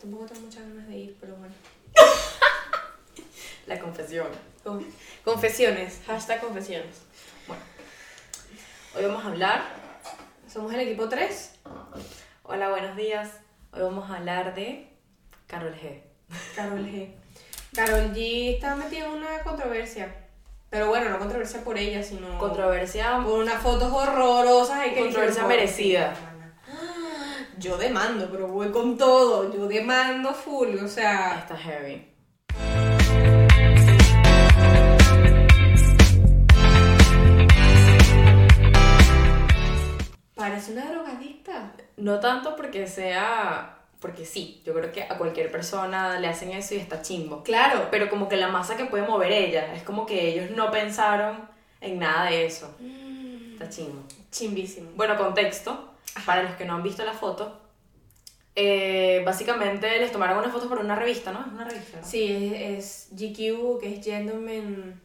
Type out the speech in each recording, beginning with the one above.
Tampoco tengo muchas ganas de ir, pero bueno. La confesión. Con- confesiones, hashtag confesiones. Hoy vamos a hablar. Somos el equipo 3. Hola, buenos días. Hoy vamos a hablar de Carol G. Carol G. Carol G está metida en una controversia. Pero bueno, no controversia por ella, sino Controversia. por unas fotos horrorosas. y que Controversia merecida. Yo demando, pero voy con todo. Yo demando full, o sea. Está heavy. Parece una drogadicta. No tanto porque sea. Porque sí, yo creo que a cualquier persona le hacen eso y está chimbo. Claro. Pero como que la masa que puede mover ella, es como que ellos no pensaron en nada de eso. Está chimbo. Chimbísimo. Bueno, contexto, para los que no han visto la foto, eh, básicamente les tomaron una foto por una revista, ¿no? Es una revista. ¿no? Sí, es, es GQ, que es Gentleman,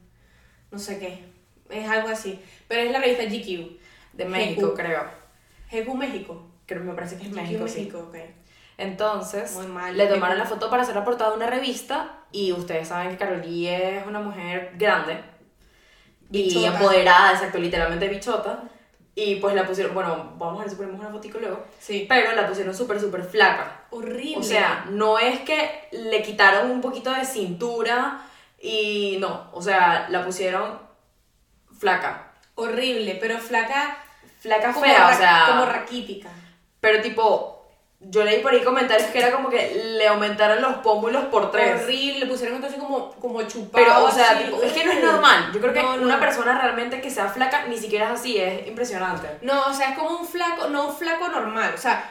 no sé qué. Es algo así. Pero es la revista GQ. De México, GQ. creo. GQ México. Creo me parece que es GQ México, sí. México, ok. Entonces, Muy mal. le tomaron la foto para hacer la portada de una revista y ustedes saben que Karol G es una mujer grande y Bichota. empoderada, exacto, literalmente bichota. Y pues la pusieron, bueno, vamos a ver si ponemos una fotico luego, Sí. pero la pusieron súper, súper flaca. Horrible. O sea, no es que le quitaron un poquito de cintura y no, o sea, la pusieron flaca. horrible, pero flaca. Flaca fea, o sea. Como raquítica. Pero tipo, yo leí por ahí comentarios que era como que le aumentaron los pómulos por tres. Horrible, le pusieron entonces como, como chupado. Pero, o sea, así. tipo, es que no es normal. Yo creo que No, no. una persona realmente que sea flaca ni siquiera es así, es impresionante. No, o sea, es como un flaco, no un flaco normal. O sea,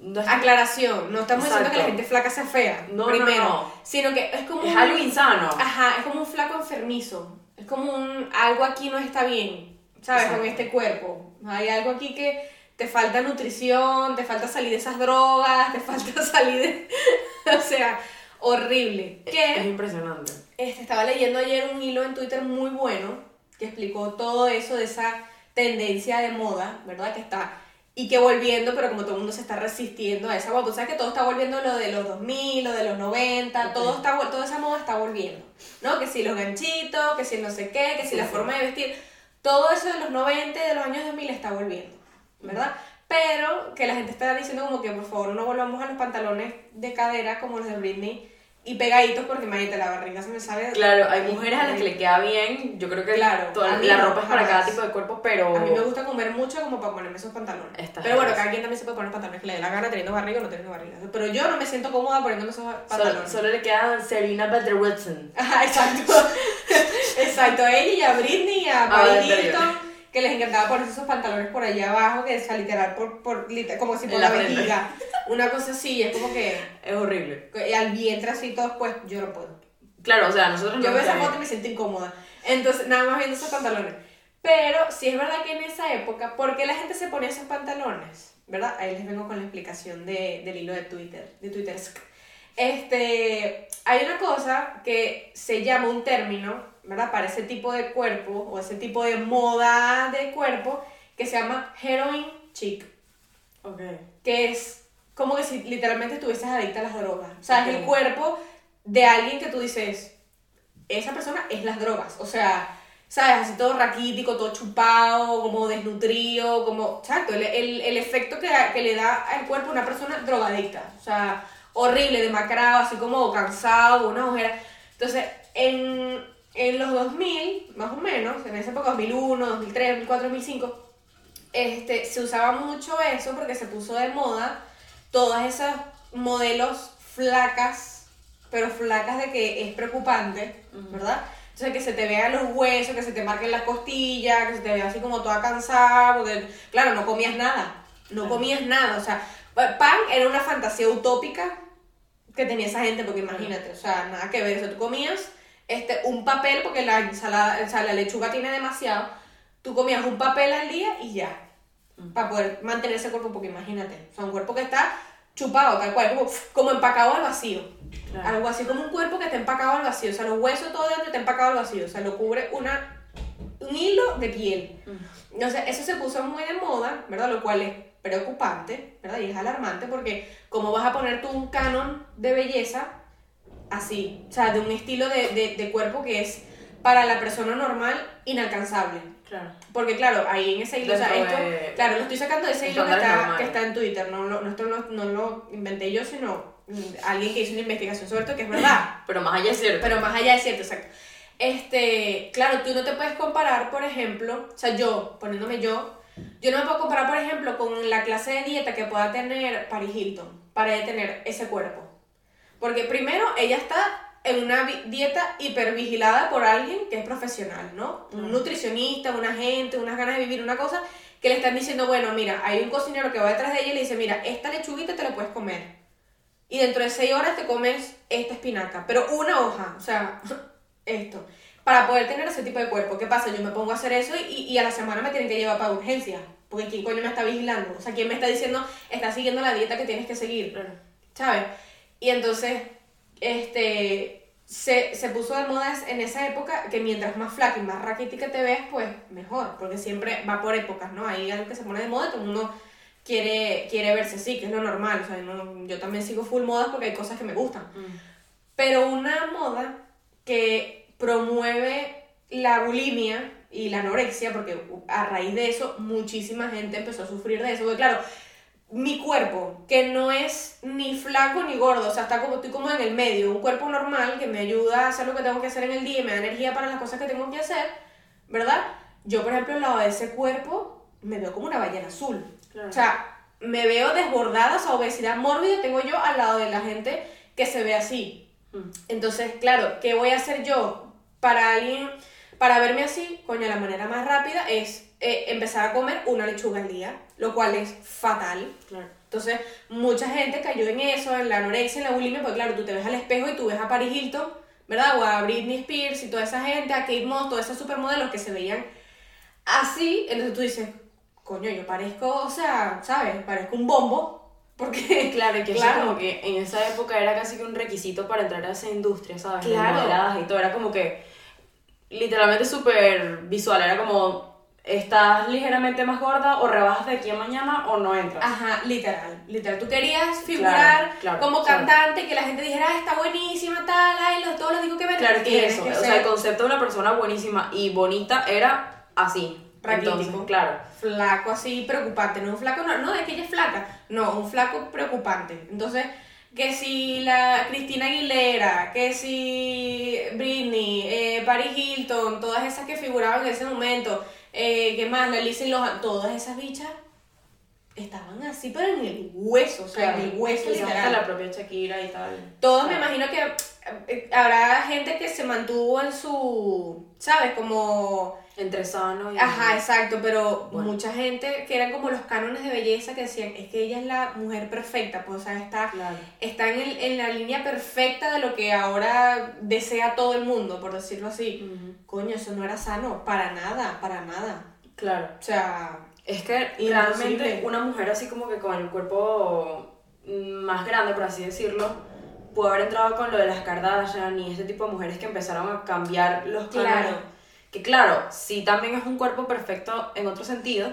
No es, aclaración, no estamos diciendo que la Exacto. gente flaca sea fea. No, no, primero. no. Sino que es como. es un- algo insano. Ajá, es como un flaco enfermizo. Es como un. Algo aquí no está bien, ¿sabes? Exacto. Con este cuerpo. Hay algo aquí que te falta nutrición, te falta salir de esas drogas, te falta salir de. o sea, horrible. Es Que impresionante. este, estaba leyendo ayer un hilo en Twitter muy bueno que explicó todo eso de esa tendencia de moda, ¿verdad? Que está. Y que volviendo, pero como todo el mundo se está resistiendo a esa moda, tú sabes que todo está volviendo lo de los 2000, lo de los 90, Ok. todo está, toda esa moda está volviendo, ¿no? Que si los ganchitos, que si no sé qué, que si Sí, la sí. forma de vestir, todo eso de los 90, de los años 2000 está volviendo, ¿verdad? Pero que la gente está diciendo como que por favor no volvamos a los pantalones de cadera como los de Britney y pegaditos porque imagínate, la barriga se me sabe... Claro, hay mujeres a las que le queda bien. Yo creo que Claro, toda- la no, ropa es para jamás. cada tipo de cuerpo, pero. A mí me gusta comer mucho como para ponerme esos pantalones. Pero bueno, cada quien también se puede poner pantalones que le dé la gana teniendo barriga o no teniendo barriga. Pero yo no me siento cómoda poniéndome esos Solo, pantalones. solo le queda Serena Butler Wilson. Ajá, exacto. exacto, a ella y a Britney y a Paris. Hilton, que les encantaba ponerse esos pantalones por allá abajo, que es literal por, por como si por la, vejiga. Una cosa así, es como que Es horrible. al vientre así todo, pues yo no puedo. Claro, o sea, nosotros Yo no veo esa foto y me siento incómoda. Entonces, nada más viendo esos pantalones. Pero sí es verdad que en esa época, ¿por qué la gente se ponía esos pantalones? ¿Verdad? Ahí les vengo con la explicación de, del hilo de Twitter, de Twitter. Este, hay una cosa que se llama un término, ¿verdad? Para ese tipo de cuerpo o ese tipo de moda de cuerpo que se llama heroin chic Ok. que es como que si literalmente estuvieses adicta a las drogas. O sea, es el cuerpo de alguien que tú dices, esa persona es las drogas. O sea, ¿sabes? Así todo raquítico, todo chupado, como desnutrido, como... Exacto, el, el, el efecto que, que le da al cuerpo una persona drogadicta. O sea, horrible, demacrado, así como cansado, una ojera. Entonces, en, en los 2000, más o menos, en esa época, 2001, 2003, 2004, 2005, este, se usaba mucho eso porque se puso de moda todas esas modelos flacas, pero flacas de que es preocupante, ¿verdad? Entonces que se te vean los huesos, que se te marquen las costillas, que se te vea así como toda cansada, porque claro, no comías nada, no comías nada, o sea, pan era una fantasía utópica que tenía esa gente, porque imagínate, o sea, nada que ver, o sea, tú comías este, un papel, porque la ensalada, o sea, la lechuga tiene demasiado, tú comías un papel al día y ya, para poder mantener ese cuerpo, porque imagínate, o sea, un cuerpo que está chupado, tal cual, como, como empacado al vacío. Claro. Algo así como un cuerpo que está empacado al vacío, o sea, los huesos todo dentro está empacado al vacío, o sea, lo cubre una, un hilo de piel. Entonces, eso se puso muy de moda, ¿verdad? Lo cual es preocupante, ¿verdad? Y es alarmante porque cómo vas a poner tú un canon de belleza así, o sea, de un estilo de, de, de cuerpo que es para la persona normal inalcanzable. Claro. Porque claro, ahí en ese hilo, o sea, esto, de- claro, lo estoy sacando de ese hilo que está, que está en Twitter, no, no, esto no, no lo inventé yo, sino alguien que hizo una investigación sobre esto que es verdad. Pero más allá es cierto. Pero más allá es cierto, exacto. Este, claro, tú no te puedes comparar, por ejemplo, o sea, yo, poniéndome yo, yo no me puedo comparar, por ejemplo, con la clase de dieta que pueda tener Paris Hilton para tener ese cuerpo. Porque primero, ella está en una dieta hipervigilada por alguien que es profesional, ¿no? Un nutricionista, un agente, unas ganas de vivir una cosa, que le están diciendo, bueno, mira, hay un cocinero que va detrás de ella y le dice, mira, esta lechuguita te la puedes comer. Y dentro de seis horas te comes esta espinaca, pero una hoja, o sea, esto, para poder tener ese tipo de cuerpo. ¿Qué pasa? Yo me pongo a hacer eso y, y a la semana me tienen que llevar para urgencias, porque ¿quién coño me está vigilando? O sea, ¿quién me está diciendo, está siguiendo la dieta que tienes que seguir? ¿sabes? Y entonces, este, se, se puso de moda en esa época que mientras más flaca y más raquítica te ves, pues mejor, porque siempre va por épocas, ¿no? Hay algo que se pone de moda y todo el mundo quiere, quiere verse así, que es lo normal, o sea, no- yo también sigo full modas porque hay cosas que me gustan. Mm. Pero una moda que promueve la bulimia y la anorexia, porque a raíz de eso muchísima gente empezó a sufrir de eso. Porque claro, mi cuerpo, que no es ni flaco ni gordo, o sea, está como, estoy como en el medio, un cuerpo normal que me ayuda a hacer lo que tengo que hacer en el día y me da energía para las cosas que tengo que hacer, ¿verdad? Yo, por ejemplo, al lado de ese cuerpo, me veo como una ballena azul. Claro. O sea, me veo desbordada, o sea, obesidad mórbida tengo yo al lado de la gente que se ve así. Mm. Entonces, claro, ¿qué voy a hacer yo para alguien, para verme así? Coño, la manera más rápida es eh, empezar a comer una lechuga al día, lo cual es fatal. Claro. Entonces, mucha gente cayó en eso, en la anorexia, en la bulimia, porque claro, tú te ves al espejo y tú ves a Paris Hilton, ¿verdad? O a Britney Spears y toda esa gente, a Kate Moss, todas esas supermodelos que se veían así, entonces tú dices, coño, yo parezco, o sea, ¿sabes? Parezco un bombo, porque... Claro, que Claro. eso como que en esa época era casi que un requisito para entrar a esa industria, ¿sabes? Claro. y todo, era como que literalmente súper visual, era como, ¿estás ligeramente más gorda o rebajas de aquí a mañana o no entras? Ajá, literal, literal. Tú querías figurar claro, como claro. cantante, que la gente dijera, ah, está buenísima, tal, ay, los, todos los digo que ven. Claro, que eso, que o sea, ser el concepto de una persona buenísima y bonita era así. Raquítico. Claro. flaco así, preocupante. No un flaco, no, no, es que ella es flaca. No, un flaco preocupante. Entonces, que si la Cristina Aguilera, que si Britney, eh, Paris Hilton, todas esas que figuraban en ese momento, eh, ¿qué más? La Lindsay Lohan, todas esas bichas estaban así, pero en el hueso, o sea, en el hueso literal. hasta la propia Shakira y tal. Todos me imagino que eh, habrá gente que se mantuvo en su, ¿sabes? Como, Entre sano y... ajá, exacto, pero Bueno. mucha gente que eran como los cánones de belleza que decían, es que ella es la mujer perfecta, pues, o sea, está, Claro. está en, el- en la línea perfecta de lo que ahora desea todo el mundo, por decirlo así. Coño, eso no era sano, para nada, para nada. Claro. O sea, Es que realmente una mujer así como que con el cuerpo más grande, por así decirlo, pudo haber entrado con lo de las Kardashian y este tipo de mujeres que empezaron a cambiar los Claro. cánones. Que claro, sí también es un cuerpo perfecto en otro sentido,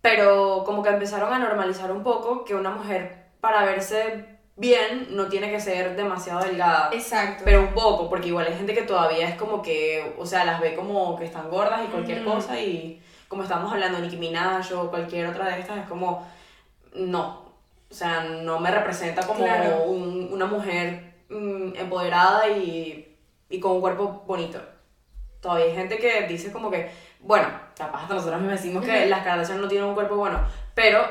pero como que empezaron a normalizar un poco que una mujer para verse bien no tiene que ser demasiado delgada. exacto. Pero un poco, porque igual hay gente que todavía es como que, o sea, las ve como que están gordas y cualquier cosa y como estamos hablando Nicki Minaj o cualquier otra de estas, es como, no, o sea, no me representa como Claro. un- una mujer mm, empoderada y, y con un cuerpo bonito. Todavía hay gente que dice como que, bueno, capaz hasta nosotros mismos decimos que las Kardashian no tienen un cuerpo bueno, pero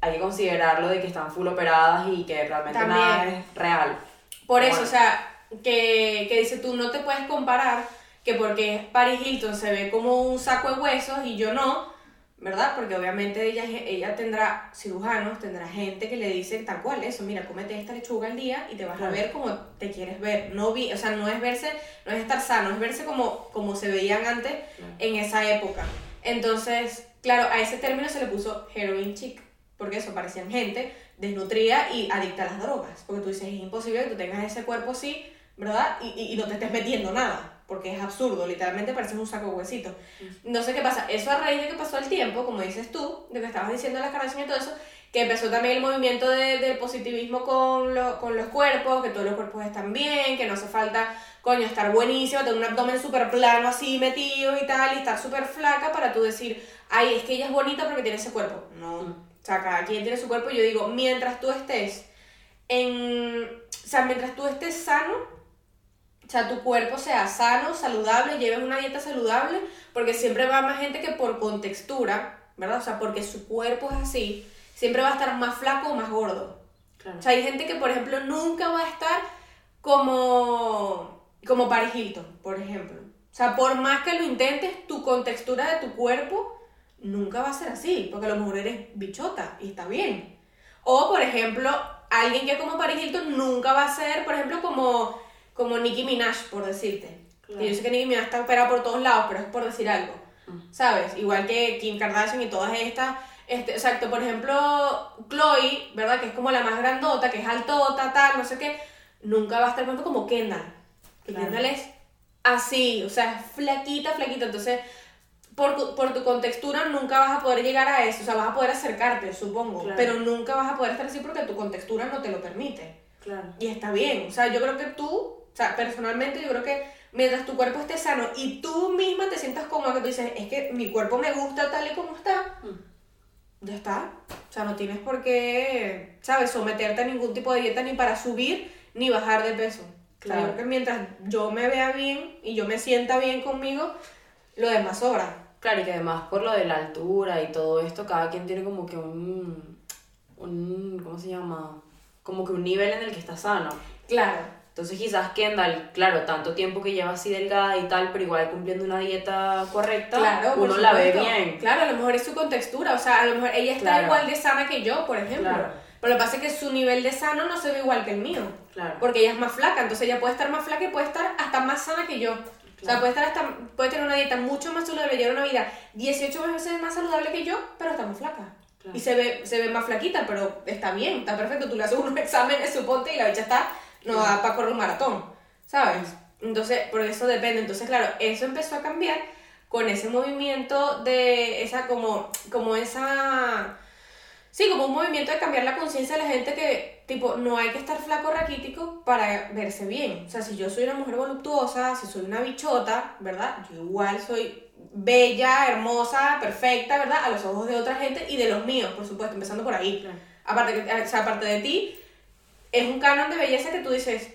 hay que considerarlo de que están full operadas y que realmente nada es real. Por Bueno. eso, o sea, que, que dice tú no te puedes comparar que porque Paris Hilton se ve como un saco de huesos y yo no, ¿verdad? Porque obviamente ella, ella tendrá cirujanos, tendrá gente que le dice tal cual eso, mira, cómete esta lechuga al día y te vas a ver como te quieres ver. No vi, o sea, no es verse, no es estar sano, es verse como, como se veían antes Claro. en esa época. Entonces, claro, a ese término se le puso heroin chic, porque eso parecían gente desnutrida y adicta a las drogas. Porque tú dices, es imposible que tú tengas ese cuerpo así, ¿verdad? Y, y, y no te estés metiendo nada, porque es absurdo, literalmente pareces un saco de huesitos. No sé qué pasa, eso a raíz de que pasó el tiempo, como dices tú, de que estabas diciendo las Kardashian y todo eso, que empezó también el movimiento de- del positivismo con, lo- con los cuerpos, que todos los cuerpos están bien, que no hace falta, coño, estar buenísimo, tener un abdomen súper plano así metido y tal, y estar súper flaca para tú decir, ay, es que ella es bonita porque tiene ese cuerpo. No, Mm. o sea, cada quien tiene su cuerpo, y yo digo, mientras tú estés en, o sea, mientras tú estés sano, o sea, tu cuerpo sea sano, saludable, lleves una dieta saludable, porque siempre va más gente que por contextura, ¿verdad? O sea, porque su cuerpo es así, siempre va a estar más flaco o más gordo. Claro. O sea, hay gente que, por ejemplo, nunca va a estar como, como Paris Hilton, por ejemplo. O sea, por más que lo intentes, tu contextura de tu cuerpo nunca va a ser así, porque a lo mejor eres bichota y está bien. O, por ejemplo, alguien que como Paris Hilton nunca va a ser, por ejemplo, como, como Nicki Minaj, por decirte. Claro. Yo sé que Nicki Minaj está operada por todos lados, pero es por decir algo. ¿Sabes? Igual que Kim Kardashian y todas estas. Este, exacto, por ejemplo, Chloe, ¿verdad? Que es como la más grandota, que es altota, tal, no sé qué. Nunca va a estar tanto como Kendall. Que Claro. Kendall es así, o sea, es flaquita, flaquita. Entonces, por, tu- por tu contextura nunca vas a poder llegar a eso. O sea, vas a poder acercarte, supongo. Claro. Pero nunca vas a poder estar así porque tu contextura no te lo permite. Claro. Y está bien. O sea, yo creo que tú, sea, personalmente yo creo que mientras tu cuerpo esté sano y tú misma te sientas cómoda, que tú dices, es que mi cuerpo me gusta tal y como está, Mm. ya está. O sea, no tienes por qué, ¿sabes? Someterte a ningún tipo de dieta ni para subir ni bajar de peso. O sea, Claro. yo creo que mientras yo me vea bien y yo me sienta bien conmigo, lo demás sobra. Claro, y que además por lo de la altura y todo esto, cada quien tiene como que un, un ¿cómo se llama? Como que un nivel en el que está sano. Claro. Entonces quizás Kendall, claro, tanto tiempo que lleva así delgada y tal, pero igual cumpliendo una dieta correcta, Claro, uno la ve bien. Claro, a lo mejor es su contextura, o sea, a lo mejor ella está Claro. igual de sana que yo, por ejemplo. Claro. Pero lo que pasa es que su nivel de sano no se ve igual que el mío. Claro. Porque ella es más flaca, entonces ella puede estar más flaca y puede estar hasta más sana que yo. O sea, Claro. puede, estar hasta, puede tener una dieta mucho más saludable, llevar una vida 18 veces más saludable que yo, pero está más flaca. Claro. Y se ve, se ve más flaquita, pero está bien, está perfecto. Tú le haces unos exámenes, suponte, y la bicha está, no da para correr un maratón, ¿sabes? Entonces, por eso depende. Entonces, claro, eso empezó a cambiar con ese movimiento de esa, como, como esa... Sí, como un movimiento de cambiar la conciencia de la gente que, tipo, no hay que estar flaco raquítico para verse bien. O sea, si yo soy una mujer voluptuosa, si soy una bichota, ¿verdad? Yo igual soy bella, hermosa, perfecta, ¿verdad? A los ojos de otra gente y de los míos, por supuesto, empezando por ahí. Claro. Aparte, que, o sea, aparte de ti, es un canon de belleza que tú dices,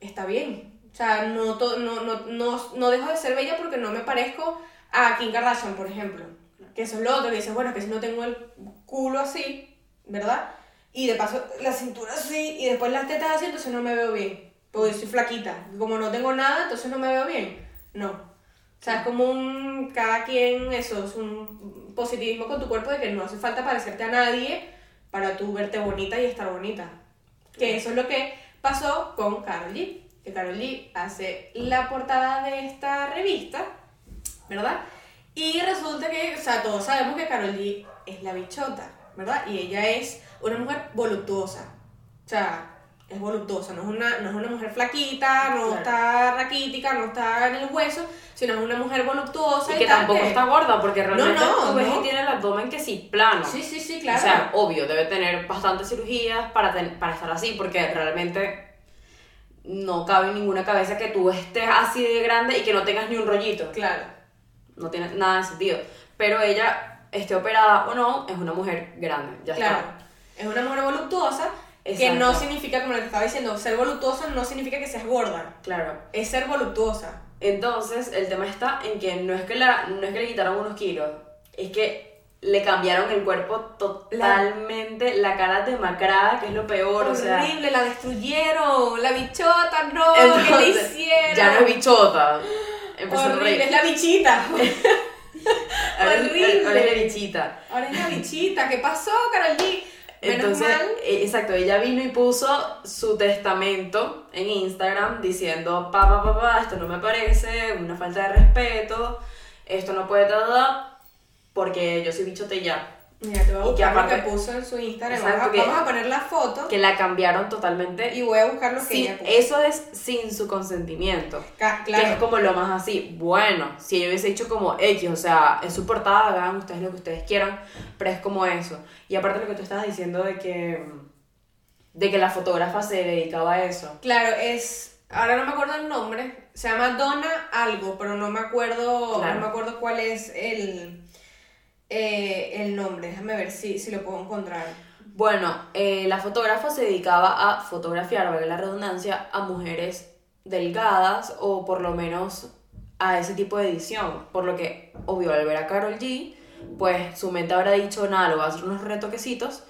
está bien. O sea, no, to- no, no, no, no dejo de ser bella porque no me parezco a Kim Kardashian, por ejemplo. Que eso es lo otro, que dices, bueno, es que si no tengo el culo así, ¿verdad? Y de paso la cintura así, y después las tetas así, entonces no me veo bien. Porque soy flaquita. Como no tengo nada, entonces no me veo bien. No. O sea, es como un. Cada quien, eso, es un positivismo con tu cuerpo de que no hace falta parecerte a nadie para tú verte bonita y estar bonita. Que eso es lo que pasó con Karol G. Que Karol G hace la portada de esta revista, ¿verdad? Y resulta que, o sea, todos sabemos que Karol G es la bichota, ¿verdad? Y ella es una mujer voluptuosa. O sea, es voluptuosa, no es una, no es una mujer flaquita, no Claro. está raquítica, no está en el hueso, sino es una mujer voluptuosa. Y que tal, tampoco que- está gorda, porque realmente no, tú ves no. y tiene el abdomen que sí, plano. Sí, sí, sí, claro. O sea, obvio, debe tener bastantes cirugías para, ten- para estar así, porque realmente no cabe en ninguna cabeza que tú estés así de grande y que no tengas ni un rollito. claro. No tiene nada de sentido. Pero ella, esté operada o no, es una mujer grande. Ya Claro. está. Es una mujer voluptuosa, que Exacto. no significa, como que estaba diciendo, ser voluptuosa no significa que seas gorda. Claro. Es ser voluptuosa. Entonces, el tema está en que no es que, la, no es que le quitaron unos kilos, es que le cambiaron el cuerpo totalmente, la, cara demacrada, que es lo peor, o sea... Horrible, la destruyeron, la bichota, no, entonces, ¿qué le hicieron? Ya no es bichota. Empezó Horrible, es la bichita. Ahora horrible. ahora es la bichita. Ahora es la bichita, ¿qué pasó, Karol G? Menos Entonces, mal. eh, exacto, ella vino y puso su testamento en Instagram diciendo, pa, pa, pa, pa, esto no me parece, una falta de respeto, esto no puede, ta, porque yo soy bichote ya. Mira, te voy a Y que lo aparte- que puso en su Instagram. Vamos a- que- Vamos a poner la foto Que la cambiaron totalmente. y voy a buscar lo que sin- ella puso. eso es sin su consentimiento. Ca- Que es claro. como lo más así. Bueno, si ella hubiese dicho como X, o sea, es su portada, hagan ustedes lo que ustedes quieran, pero es como eso. Y aparte lo que tú estabas diciendo de que, de que la fotógrafa se dedicaba a eso. Claro, es. Ahora no me acuerdo el nombre. Se llama Donna algo, pero no me acuerdo. Claro. No me acuerdo cuál es el. Eh, el nombre. Déjame ver si, si lo puedo encontrar. Bueno, eh, la fotógrafa se dedicaba a fotografiar, valga la redundancia, a mujeres delgadas o por lo menos a ese tipo de edición. Por lo que, obvio, al ver a Carol G, pues su mente habrá dicho, nada, lo voy a hacer unos retoquecitos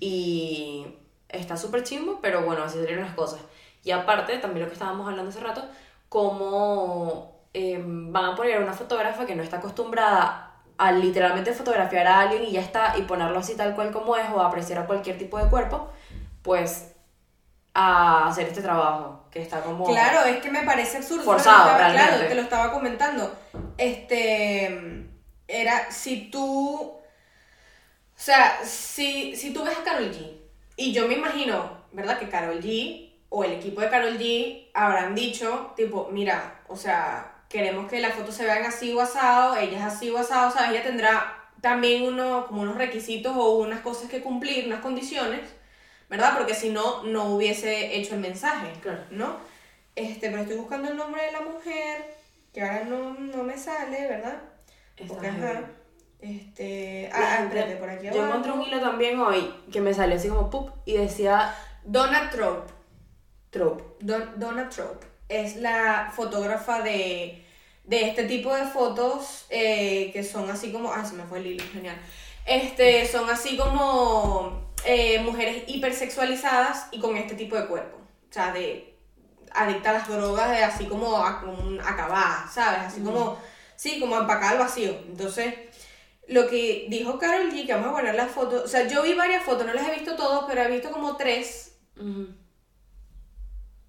y está súper chimbo, pero bueno, así salieron las cosas. Y aparte, también lo que estábamos hablando hace rato, cómo eh, van a poner a una fotógrafa que no está acostumbrada a literalmente fotografiar a alguien y ya está, y ponerlo así tal cual como es, o apreciar a cualquier tipo de cuerpo, pues a hacer este trabajo, que está como... Claro, es que me parece absurdo. Forzado, estaba- realmente. Claro, te lo estaba comentando. Este. Era si tú. O sea, si, si tú ves a Carol G. Y yo me imagino, ¿verdad? Que Carol G o el equipo de Carol G habrán dicho, tipo, mira, o sea, queremos que las fotos se vean así o asado, ella es así o asado, sea, ella tendrá también uno, como unos requisitos o unas cosas que cumplir, unas condiciones, ¿verdad? Porque si no, no hubiese hecho el mensaje, Claro. ¿no? Este, pero estoy buscando el nombre de la mujer, que ahora no, no me sale, ¿verdad? Porque, ajá, este, ah, espérate, por aquí Yo encontré un hilo también hoy que me salió así como pup y decía Donna Trope, trope. Don- Donna Trope, es la fotógrafa de, de este tipo de fotos eh, que son así como, ah, se me fue el hilo, genial. Este, son así como eh, mujeres hipersexualizadas y con este tipo de cuerpo, o sea, de adicta a las drogas, de así como, a- como acabadas, ¿sabes? Así como, sí, como empacada al vacío. Entonces, lo que dijo Carol G, que vamos a poner las fotos, o sea, yo vi varias fotos, no las he visto todas, pero he visto como tres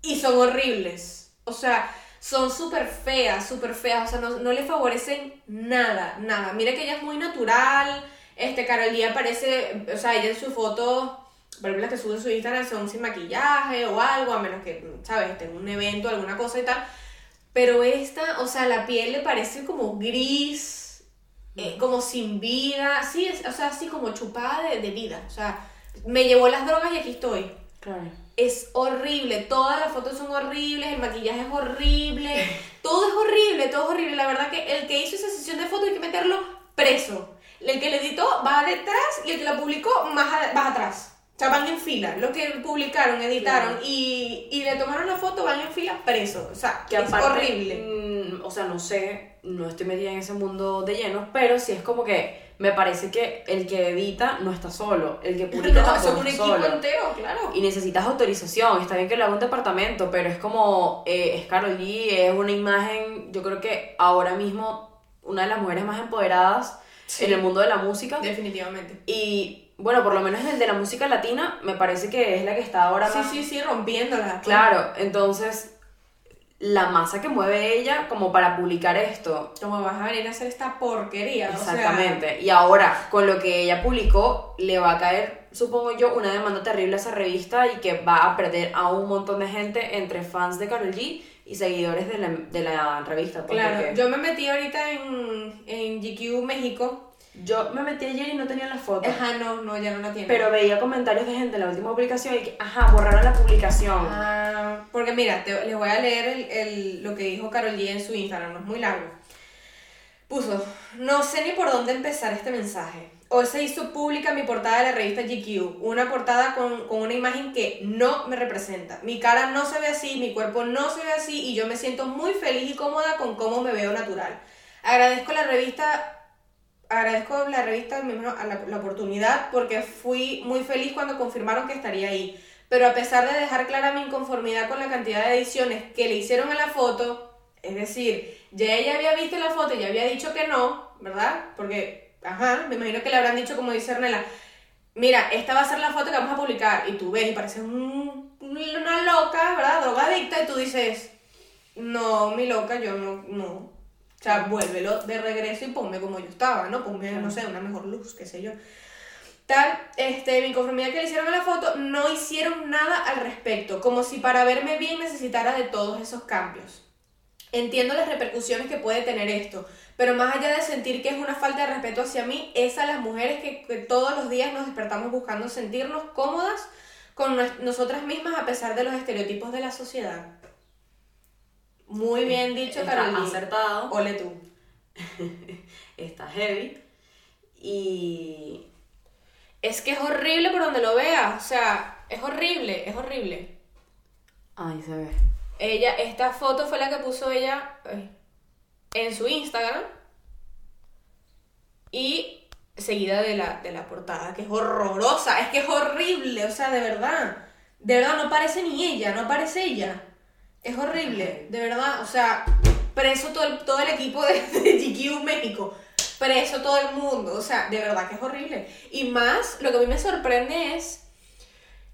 y son horribles. O sea, son súper feas, súper feas. O sea, no, no le favorecen nada, nada. Mira que ella es muy natural. Este, Carol G aparece, o sea, ella en su foto, por ejemplo, las que sube en su Instagram son sin maquillaje o algo, a menos que, ¿sabes? Esté en un evento, alguna cosa y tal. Pero esta, o sea, la piel le parece como gris, eh, como sin vida. Sí, es, o sea, así como chupada de, de vida. O sea, me llevó las drogas y aquí estoy Claro. Es horrible, todas las fotos son horribles, el maquillaje es horrible, todo es horrible, todo es horrible. La verdad que el que hizo esa sesión de fotos hay que meterlo preso. El que le editó va detrás y el que la publicó más a- va atrás. O sea, van en fila. Lo que publicaron, editaron Claro. y, y le tomaron la foto, van en fila preso. O sea, Que es aparte, horrible. mm, o sea, no sé, no estoy metida en ese mundo de lleno, pero sí es como que me parece que el que edita no está solo, el que publica No, eso es tampoco un está equipo solo. entero, claro. Y necesitas autorización, está bien que lo haga un departamento, pero es como, eh, es Karol G, es una imagen, yo creo que ahora mismo una de las mujeres más empoderadas Sí. en el mundo de la música. Definitivamente. Y bueno, por lo menos el de la música latina, me parece que es la que está ahora Sí, más sí, sí, rompiéndola. Claro, entonces la masa que mueve ella como para publicar esto. Como vas a venir a hacer esta porquería. o sea, Exactamente. Y ahora, con lo que ella publicó, le va a caer, supongo yo, una demanda terrible a esa revista y que va a perder a un montón de gente entre fans de Karol G y seguidores de la, de la revista. pues, Claro, porque yo me metí ahorita en, en GQ México. Yo me metí ayer y no tenía la foto. Ajá, no, no, ya no la tiene. Pero veía comentarios de gente en la última publicación y que, ajá, borraron la publicación. Ah, porque mira, te- les voy a leer el, el- lo que dijo Carol G en su Instagram, no es muy largo. Puso, no sé ni por dónde empezar este mensaje. Hoy se hizo pública mi portada de la revista GQ, una portada con, con una imagen que no me representa. Mi cara no se ve así, mi cuerpo no se ve así y yo me siento muy feliz y cómoda con cómo me veo natural. Agradezco la revista agradezco la revista a la, oportunidad porque fui muy feliz cuando confirmaron que estaría ahí. Pero a pesar de dejar clara mi inconformidad con la cantidad de ediciones que le hicieron a la foto, es decir, ya ella había visto la foto y ya había dicho que no, ¿verdad? Porque, ajá, me imagino que le habrán dicho, como dice Ornella, mira, esta va a ser la foto que vamos a publicar. Y tú ves y pareces un- una loca, ¿verdad? Drogadicta y tú dices, no, mi loca, yo no, no. O sea, vuélvelo de regreso y ponme como yo estaba, ¿no? Ponme, no sé, una mejor luz, qué sé yo. tal, este, mi inconformidad que le hicieron a la foto, no hicieron nada al respecto, como si para verme bien necesitara de todos esos cambios. Entiendo las repercusiones que puede tener esto, pero más allá de sentir que es una falta de respeto hacia mí, es a las mujeres que, que todos los días nos despertamos buscando sentirnos cómodas con nues- nosotras mismas a pesar de los estereotipos de la sociedad. Muy bien dicho, Está Carolina. acertado. Ole tú. Está heavy. Y. Es que es horrible por donde lo veas, o sea, es horrible, es horrible. Ay, se ve. Ella, esta foto fue la que puso ella ay, en su Instagram y seguida de la, de la portada, que es horrorosa, es que es horrible, o sea, de verdad, de verdad no parece ni ella, no parece ella, es horrible, de verdad, o sea, preso todo el, todo el equipo de, de GQ México, preso todo el mundo, o sea, de verdad que es horrible. Y más, lo que a mí me sorprende es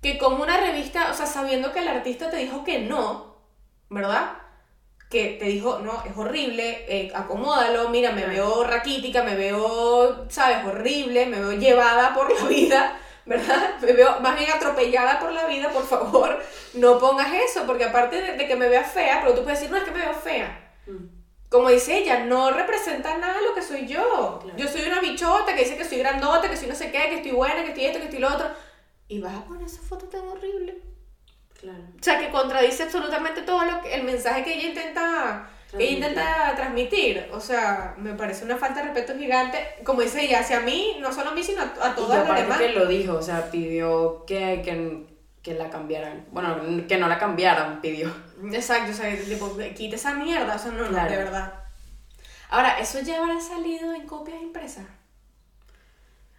que como una revista, o sea, sabiendo que el artista te dijo que no, ¿verdad? Que te dijo, no, es horrible, eh, acomódalo, mira, me veo raquítica, me veo, ¿sabes? Horrible, me veo llevada por la vida, ¿verdad? Me veo más bien atropellada por la vida, por favor, no pongas eso, porque aparte de, de que me vea fea, pero tú puedes decir, no, es que me veo fea. Como dice ella, no representa nada lo que soy yo. Claro. Yo soy una bichota que dice que soy grandota, que soy no sé qué, que estoy buena, que estoy esto, que estoy lo otro. Y vas a poner esa foto tan horrible. Claro. O sea, que contradice absolutamente todo lo que, el mensaje que ella intenta que intenta transmitir. O sea, me parece una falta de respeto gigante. Como dice ella, hacia mí, no solo a mí, sino a, las aparte demás. que lo dijo, o sea, pidió que, que, que la cambiaran. Bueno, que no la cambiaran, pidió. Exacto, o sea, tipo, quita esa mierda. O sea, no, no, Claro. de verdad. Ahora, ¿eso ya habrá salido en copias impresas?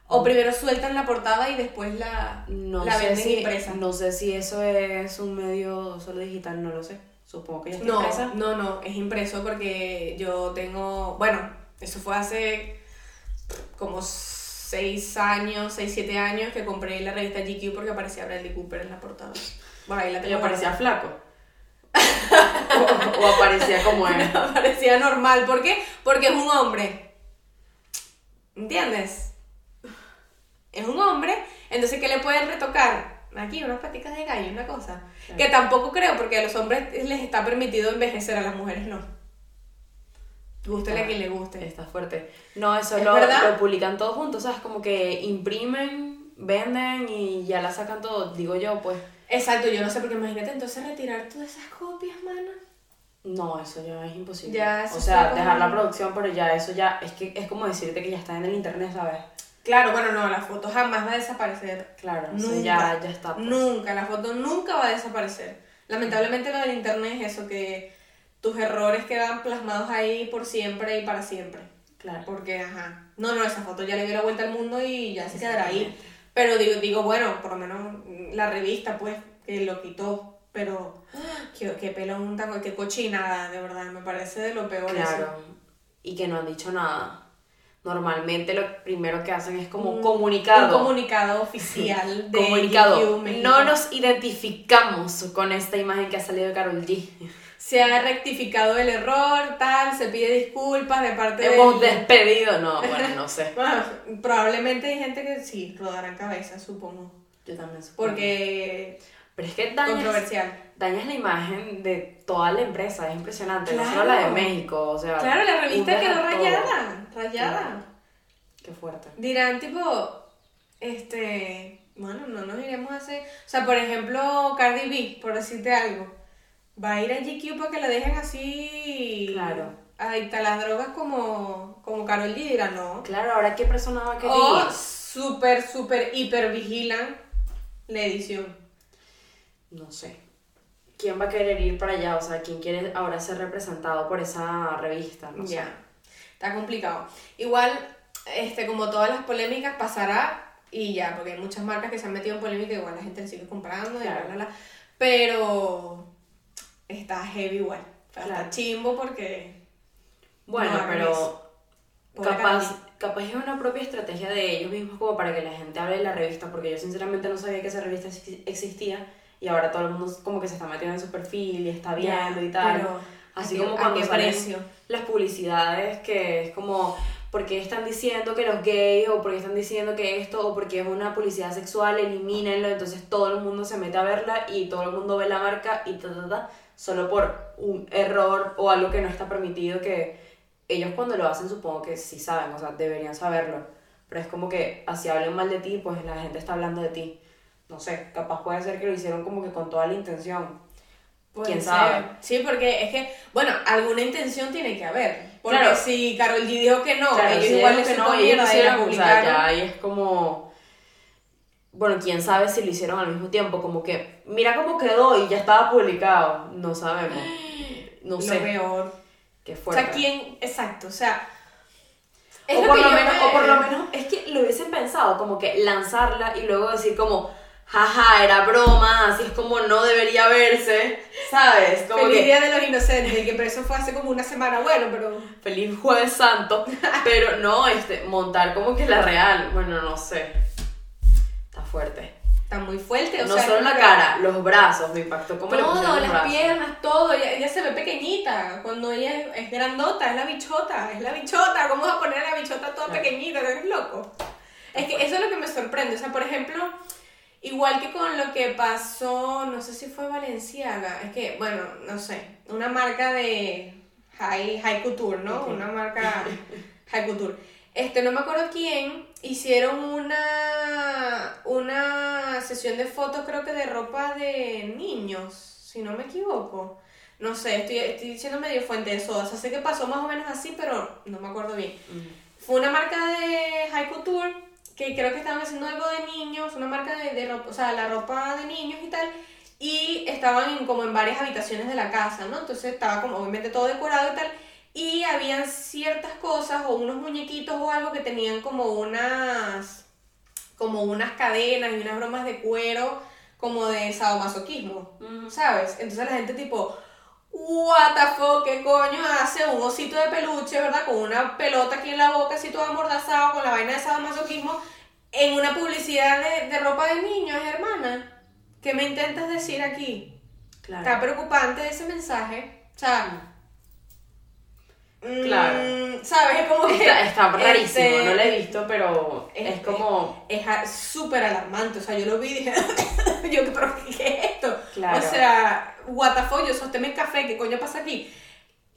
O primero sueltan la portada y después la, No la venden si, impresa. No sé si eso es un medio solo digital, no lo sé. Supongo que ya está No, impresa. no, no, es impreso porque yo tengo, bueno, eso fue hace como 6 años, 6, 7 años que compré la revista GQ porque aparecía Bradley Cooper en la portada. Bueno, ahí la ¿Y tengo aparecía flaco? o, o aparecía como él. guardada. Parecía normal, ¿por qué? Porque es un hombre. ¿Entiendes? Es un hombre, entonces ¿qué le pueden retocar? Aquí unas paticas de gallo, una cosa. Claro. Que tampoco creo porque a los hombres les está permitido envejecer, a las mujeres no. Gústele a quien le guste. Está fuerte. No, eso ¿Es lo, lo publican todos juntos, ¿sabes? Como que imprimen, venden y ya la sacan todo, digo yo, pues. Exacto, yo no sé, porque imagínate entonces retirar todas esas copias, mana. No, eso ya es imposible. Ya, o sea, como- dejar la producción, pero ya eso ya es que es como decirte que ya está en el internet, ¿sabes? Claro, bueno, no, la foto jamás va a desaparecer. Claro, eso Nunca. ya, ya está. pues. Nunca, la foto nunca va a desaparecer. Lamentablemente lo del internet es eso, que tus errores quedan plasmados ahí por siempre y para siempre. Claro. Porque, ajá, no, no, esa foto ya le dio la vuelta al mundo y ya se quedará ahí. Pero digo, digo, bueno, por lo menos la revista, pues, que lo quitó. Pero, qué, qué pelón qué cochinada, de verdad, me parece de lo peor eso. Claro. Y que no han dicho nada. Normalmente lo primero que hacen es como Un- comunicado. Un comunicado oficial de comunicado. GQ. No nos identificamos con esta imagen que ha salido de Carol G. Se ha rectificado el error, tal, se pide disculpas de parte Hemos de... despedido. No, bueno, no sé. Bueno, probablemente hay gente que sí, rodarán cabezas, supongo. Yo también supongo. Porque... Pero es que dañas, Controversial. dañas la imagen de toda la empresa. Es impresionante. No solo la de México. O sea, Claro, la revista quedó rayada, rayada. Claro. Qué fuerte. Dirán, tipo, este, bueno, no nos iremos a hacer, o sea, por ejemplo, Cardi B, por decirte algo, va a ir a GQ para que la dejen así, Claro. adicta a las drogas como, como Karol G, dirán, no. Claro, ahora qué persona va a querer O ir? súper, súper, hiper vigilan la edición. No sé. ¿Quién va a querer ir para allá? O sea, ¿quién quiere ahora ser representado por esa revista? No ya, sé. está complicado. Igual, este, como todas las polémicas, pasará y ya, porque hay muchas marcas que se han metido en polémica, igual la gente le sigue comprando y bla, bla, bla. Pero está heavy igual. Claro. Está chimbo porque. Bueno, No pero capaz, capaz es una propia estrategia de ellos mismos como para que la gente hable de la revista, porque yo sinceramente no sabía que esa revista exi- existía y ahora todo el mundo como que se está metiendo en su perfil y está viendo y tal. Pero, Así ¿a qué- como cuando salen precio? las publicidades que es como porque están diciendo que los gays o porque están diciendo que esto o porque es una publicidad sexual, elimínenlo, entonces todo el mundo se mete a verla y todo el mundo ve la marca y ta, ta, ta, solo por un error o algo que no está permitido que ellos cuando lo hacen supongo que sí saben, o sea, deberían saberlo, pero es como que así hablen mal de ti, pues la gente está hablando de ti. No sé, capaz puede ser que lo hicieron como que con toda la intención. Puede ¿Quién ser. sabe? Sí, porque es que, bueno, alguna intención tiene que haber. Porque Claro. si Carol G dijo que no, Claro, ellos si igual que no, y ellos y o publicaron. ya ahí es como... Bueno, quién sabe si lo hicieron al mismo tiempo, como que mira cómo quedó y ya estaba publicado, no sabemos. No Lo sé, peor. qué O fuerte. sea, ¿quién? Exacto, o sea. es o lo por lo menos, me- o por lo menos, es que lo hubiesen pensado, como que lanzarla y luego decir como, jaja, era broma, así es como no debería verse, ¿sabes? Como Feliz que, Día de los Inocentes, que pero eso fue hace como una semana, bueno, pero. feliz jueves santo, pero no, este, montar como que la real, bueno, no sé, está fuerte. Está muy fuerte, o no sea. solo es la cara, los brazos, me impactó como Todo, las brazos. piernas, todo. Ella, ella se ve pequeñita. Cuando ella es, es grandota, es la bichota, es la bichota. ¿Cómo vas a poner a la bichota toda pequeñita? ¿Eres loco? Es que eso es lo que me sorprende. O sea, por ejemplo, igual que con lo que pasó, no sé si fue Valenciaga, es que, bueno, no sé, una marca de high, high couture, ¿no? Una marca high couture. Este, no me acuerdo quién, hicieron una, una sesión de fotos, creo que de ropa de niños, si no me equivoco. No sé, estoy, estoy diciendo medio fuente de soda. O sea, sé que pasó más o menos así, pero no me acuerdo bien. Fue una marca de high couture que creo que estaban haciendo algo de niños, una marca de, de ropa, o sea, la ropa de niños y tal. Y estaban en- como en varias habitaciones de la casa, ¿no? Entonces estaba como obviamente todo decorado y tal. Y habían ciertas cosas o unos muñequitos o algo que tenían como unas como unas cadenas y unas bromas de cuero como de sadomasoquismo. ¿sabes? Entonces la gente tipo, what the fuck, ¿qué coño hace un osito de peluche, verdad? Con una pelota aquí en la boca, así todo amordazado, con la vaina de sadomasoquismo, en una publicidad de, de ropa de niños, hermana. ¿Qué me intentas decir aquí? Claro. Está preocupante ese mensaje. O sea, mm, Claro. ¿sabes? Es como que... Está, está rarísimo, este, no lo he visto, pero es este, como... es súper alarmante. O sea, yo lo vi y dije, yo, pero ¿qué es esto? Claro. O sea, what the fuck, yo café, ¿qué coño pasa aquí?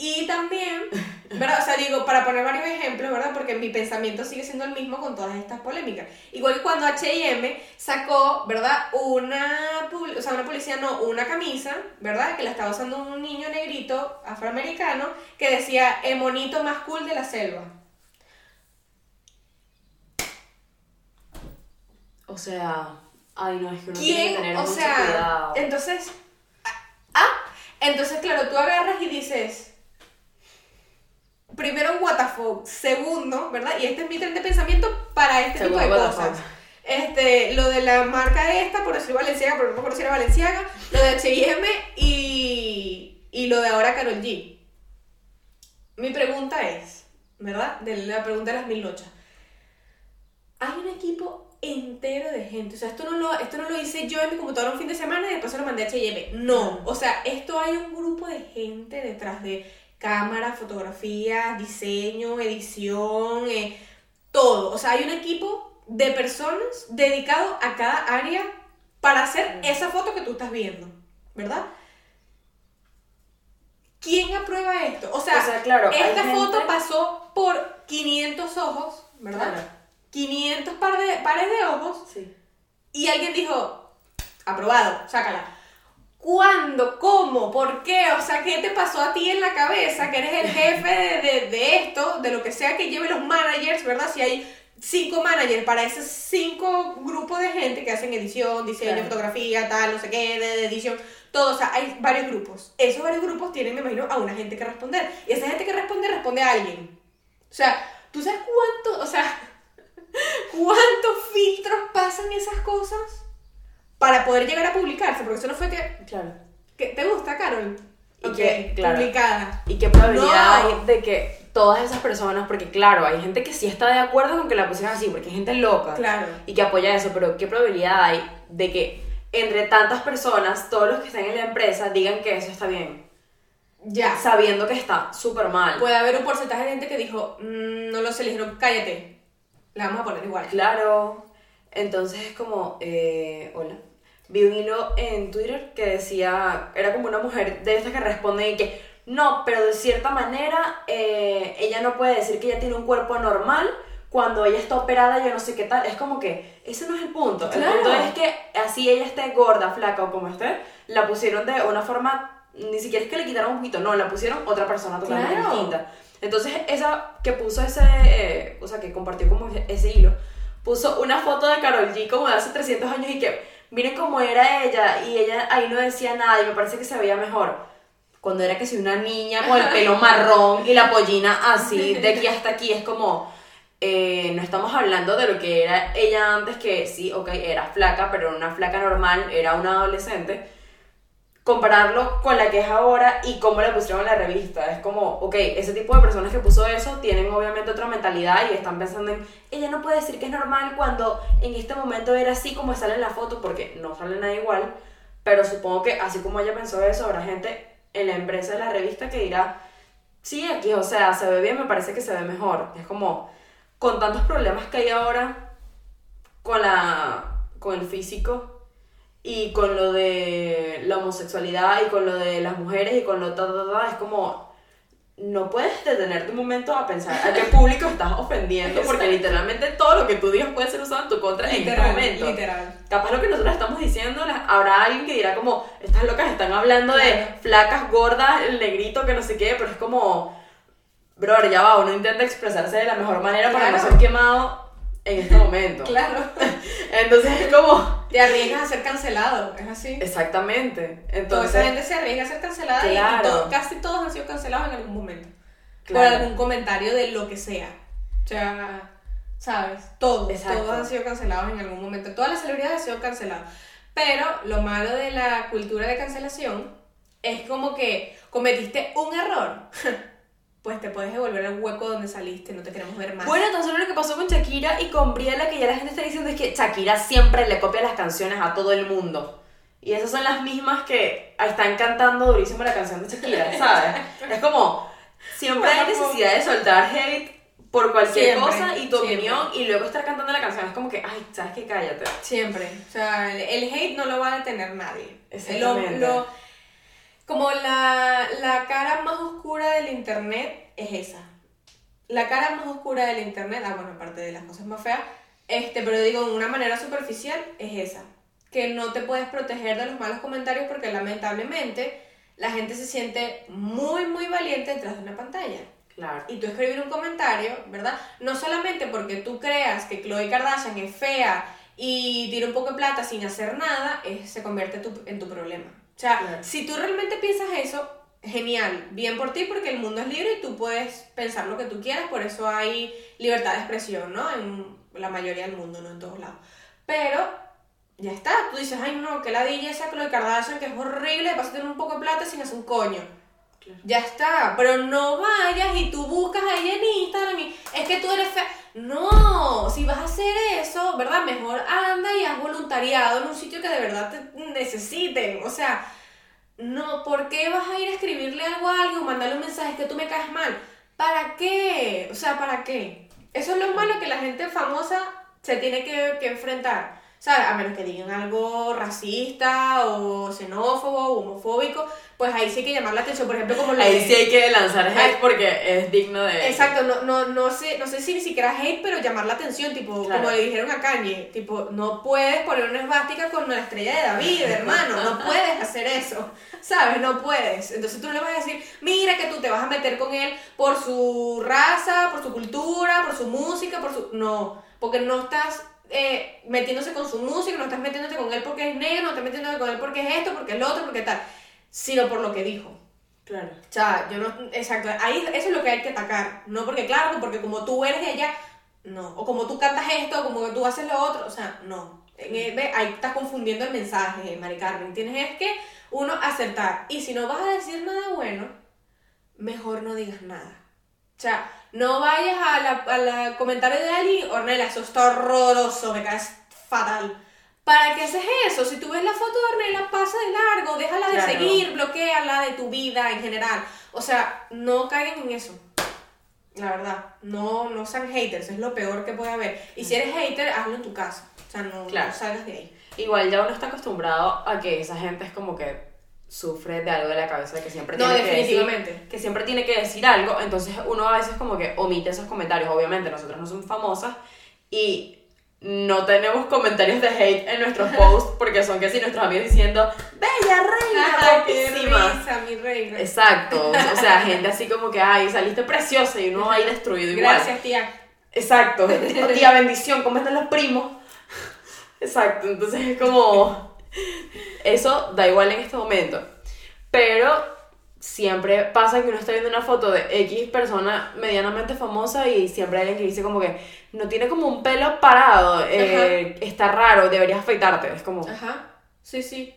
Y también, ¿verdad? O sea, digo, para poner varios ejemplos, ¿verdad? Porque mi pensamiento sigue siendo el mismo con todas estas polémicas. Igual que cuando H&M sacó, ¿verdad? Una, o sea, una publicidad, no, una camisa, ¿verdad? Que la estaba usando un niño negrito afroamericano que decía, el monito más cool de la selva. O sea, ay no, es que uno tiene que tener O mucho sea, cuidado. entonces, ah, entonces claro, tú agarras y dices, primero the fuck, segundo, ¿verdad? Y este es mi tren de pensamiento para este tipo de cosas. Este, lo de la marca esta, por decir Valenciaga, pero no me acuerdo si era Valenciaga, lo de H&M y, y lo de ahora Carol G. Mi pregunta es, ¿verdad? De la pregunta de las mil lochas. Hay un equipo entero de gente. O sea, esto no lo, esto no lo hice yo en mi computadora un fin de semana y después se lo mandé a H&M. No. O sea, esto hay un grupo de gente detrás de cámara, fotografía, diseño, edición, eh, todo. O sea, hay un equipo de personas dedicado a cada área para hacer esa foto que tú estás viendo. ¿Verdad? ¿Quién aprueba esto? O sea, O sea, claro, esta gente- foto pasó por 500 ojos, ¿verdad? Claro. 500 par de, pares de ojos Sí. y alguien dijo, aprobado, sácala. ¿Cuándo? ¿Cómo? ¿Por qué? O sea, ¿qué te pasó a ti en la cabeza? Que eres el jefe de, de- de esto, de lo que sea que lleve los managers, ¿verdad? Si hay cinco managers para esos cinco grupos de gente que hacen edición, diseño, Claro. fotografía, tal, no sé qué, de, de edición, todo, o sea, hay varios grupos. Esos varios grupos tienen, me imagino, a una gente que responder. Y esa gente que responde, responde a alguien. O sea, ¿tú sabes cuánto, o sea, cuántos filtros pasan esas cosas para poder llegar a publicarse? Porque eso no fue que, Claro. que ¿te gusta, Carol? Y que, claro. publicada. ¿Y qué probabilidad No. hay de que todas esas personas, porque claro, hay gente que sí está de acuerdo con que la pusieran así, porque hay gente loca Claro. y que apoya eso, pero ¿qué probabilidad hay de que entre tantas personas, todos los que están en la empresa, digan que eso está bien? Ya. sabiendo que está súper mal. Puede haber un porcentaje de gente que dijo, "Mm, no lo sé, le dijeron, cállate. La vamos a poner igual. Claro. Entonces es como, eh, hola. Vi un hilo en Twitter que decía, era como una mujer de estas que responde y que, no, pero de cierta manera eh, ella no puede decir que ella tiene un cuerpo normal cuando ella está operada, yo no sé qué tal. Es como que, ese no es el punto. El Claro. punto es que así ella esté gorda, flaca o como esté, la pusieron de una forma, ni siquiera es que le quitaron un poquito, no, la pusieron otra persona totalmente Claro. distinta. Entonces, esa que puso ese, eh, o sea, que compartió como ese hilo, puso una foto de Carol G como de hace 300 años y que miren cómo era ella y ella ahí no decía nada y me parece que se veía mejor. Cuando era que si una niña con el pelo marrón y la pollina así, de aquí hasta aquí, es como, eh, no estamos hablando de lo que era ella antes, que sí, ok, era flaca, pero una flaca normal, era una adolescente compararlo con la que es ahora y cómo la pusieron en la revista. Es como, ok, ese tipo de personas que puso eso tienen obviamente otra mentalidad y están pensando en, ella no puede decir que es normal cuando en este momento era así como sale en la foto, porque no sale nada igual, pero supongo que así como ella pensó eso, habrá gente en la empresa de la revista que dirá, sí, aquí, o sea, se ve bien, me parece que se ve mejor. Es como, con tantos problemas que hay ahora con, la, con el físico y con lo de la homosexualidad y con lo de las mujeres y con lo ta, ta, ta, es como no puedes detenerte un momento a pensar a qué público estás ofendiendo porque literalmente todo lo que tú digas puede ser usado en tu contra en este Literal, momento literal. capaz lo que nosotros estamos diciendo habrá alguien que dirá como estas locas están hablando de flacas gordas el negrito que no sé qué pero es como brother ya va uno intenta expresarse de la mejor manera para no Claro. ser quemado en este momento Claro. entonces es como Te arriesgas a ser cancelado, es así. Exactamente. Toda esa Entonces, gente se arriesga a ser cancelada y- casi todos han sido cancelados en algún momento. Claro. Por algún comentario de lo que sea. O sea, ¿sabes? Todos, Exacto. todos han sido cancelados en algún momento. Todas las celebridades han sido canceladas. Pero lo malo de la cultura de cancelación es como que cometiste un error. Pues te puedes devolver al hueco donde saliste, no te queremos ver más. bueno, tan solo lo que pasó con Shakira y con Briella, que ya la gente está diciendo es que Shakira siempre le copia las canciones a todo el mundo. Y esas son las mismas que están cantando durísimo la canción de Shakira, ¿sabes? es como, siempre hay necesidad de soltar hate por cualquier Siempre, cosa y tu siempre. opinión y luego estar cantando la canción. Es como que, ay, ¿sabes qué? Cállate. Siempre. O sea, el, hate no lo va a detener nadie. Lo- lo- como la, la cara más oscura del internet es esa. La cara más oscura del internet, ah, bueno, aparte de las cosas más feas, este, pero digo, de una manera superficial, es esa. Que no te puedes proteger de los malos comentarios porque lamentablemente la gente se siente muy, muy valiente detrás de una pantalla Claro. y tú escribir un comentario, ¿verdad? No solamente porque tú creas que Chloe Kardashian es fea y tira un poco de plata sin hacer nada, es- se convierte tu- en tu problema. O sea, Claro. si tú realmente piensas eso, genial, bien por ti porque el mundo es libre y tú puedes pensar lo que tú quieras, por eso hay libertad de expresión, ¿no? En la mayoría del mundo, no en todos lados. Pero ya está, tú dices, ay no, que la DJ esa Chloe Kardashian que es horrible, vas a tener un poco de plata sin hacer un coño. Claro. Ya está, pero no vayas y tú buscas ahí en Instagram y es que tú eres fea. No, si vas a hacer eso, ¿verdad? Mejor anda y haz voluntariado en un sitio que de verdad te necesiten. O sea, no, ¿por qué vas a ir a escribirle algo a alguien o mandarle un mensaje que tú me caes mal? ¿Para qué? O sea, ¿para qué? Eso es lo malo que la gente famosa se tiene que, que enfrentar. ¿Sabes? A menos que digan algo racista o xenófobo o homofóbico, pues ahí sí hay que llamar la atención. Por ejemplo, como lo Ahí de- sí hay que lanzar hate porque es digno de... Exacto, no, no, no sé, no sé si ni siquiera hate, pero llamar la atención, tipo, Claro. como le dijeron a Kanye, tipo, no puedes poner una esvástica con la estrella de David, hermano, no puedes hacer eso, ¿sabes? No puedes. Entonces tú no le vas a decir, mira que tú te vas a meter con él por su raza, por su cultura, por su música, por su... No, porque no estás eh, metiéndose con su música, no estás metiéndote con él porque es negro, no estás metiéndote con él porque es esto, porque es lo otro, porque tal, sino por lo que dijo. Claro. O sea, yo no, exacto, ahí eso es lo que hay que atacar, no porque claro, porque como tú eres de allá, no, o como tú cantas esto, o como tú haces lo otro, o sea, no. Ahí estás confundiendo el mensaje, Mari Carmen. Tienes es que uno acertar. Y si no vas a decir nada bueno, mejor no digas nada. O sea, no vayas a la, a la comentario de alguien, Ornella, eso está horroroso, me caes fatal. ¿Para qué haces eso? Si tú ves la foto de Ornella, pasa de largo, déjala de Claro. seguir, bloqueala de tu vida en general. O sea, no caigan en eso. La verdad, no, no sean haters, es lo peor que puede haber. Y si eres hater, hazlo en tu casa. O sea, no, Claro. no salgas de ahí. Igual ya uno está acostumbrado a que esa gente es como que sufre de algo de la cabeza que siempre No, tiene que definitivamente. decir, que siempre tiene que decir algo, entonces uno a veces como que omite esos comentarios, obviamente nosotros no somos famosas y no tenemos comentarios de hate en nuestros posts porque son que si nuestros amigos diciendo bella reina Ajá, qué guapísima". risa, mi reina. exacto o sea gente así como que ay saliste preciosa y uno ahí destruido igual Gracias, tía. Exacto. Tía, bendición, ¿cómo están los primos? Exacto, entonces es como... Eso da igual en este momento. Pero siempre pasa que uno está viendo una foto de X persona medianamente famosa y siempre hay alguien que dice como que no tiene como un pelo parado, eh, está raro, deberías afeitarte. Es como, Ajá. Sí, sí.